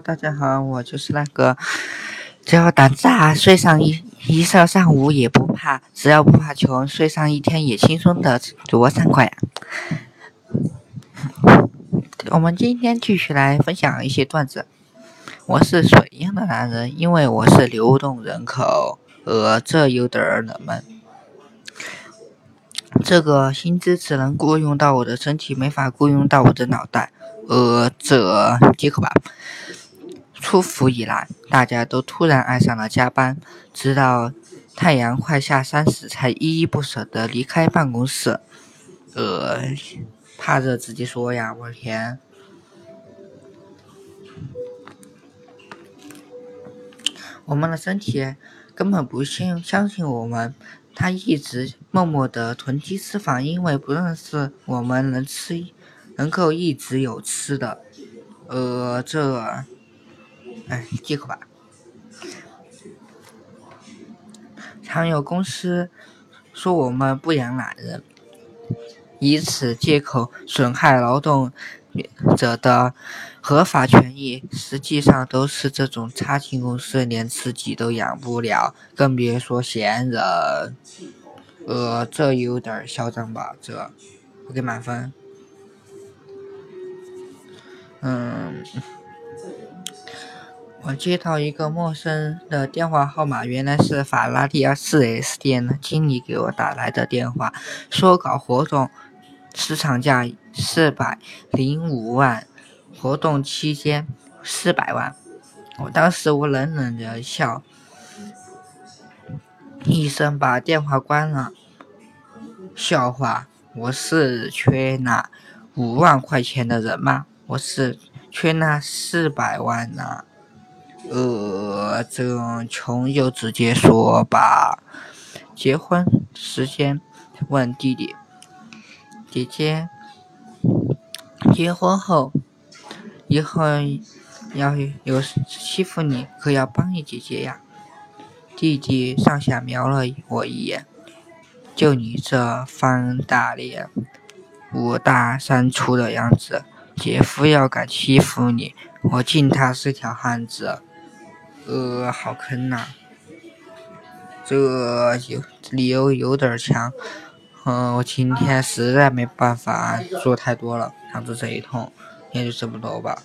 大家好，我就是那个只要胆子大，睡上一一上上午也不怕，只要不怕穷，睡上一天也轻松的罗三怪。我们今天继续来分享一些段子。我是水一样的男人，因为我是流动人口，呃，这有点儿冷门。这个薪资只能雇佣到我的身体，没法雇佣到我的脑袋。呃，这接口吧。出伏以来，大家都突然爱上了加班，直到太阳快下山时，才依依不舍地离开办公室。呃，怕热直接说呀，我的天！我们的身体根本不信相信我们，它一直默默地囤积脂肪，因为不认识我们能吃。能够一直有吃的，呃，这，哎，借口吧。常有公司说我们不养懒人，以此借口损害劳动者的合法权益。实际上都是这种差劲公司连自己都养不了，更别说闲人。呃，这有点嚣张吧？这，我给满分。嗯，我接到一个陌生的电话号码，原来是法拉利四 S 店的经理给我打来的电话，说搞活动，市场价四百零五万，活动期间四百万。我当时我冷冷的笑，一声把电话关了。笑话，我是缺那五万块钱的人吗？我是缺那四百万呢，呃，这穷就直接说吧。结婚时间问弟弟，姐姐，结婚后以后要有欺负你，可要帮你姐姐呀。弟弟上下瞄了我一眼，就你这方大脸，五大三粗的样子。姐夫要敢欺负你，我敬他是条汉子。呃，好坑呐，这有理由有点强。嗯，我今天实在没办法做太多了，想做这一通，也就这么多吧。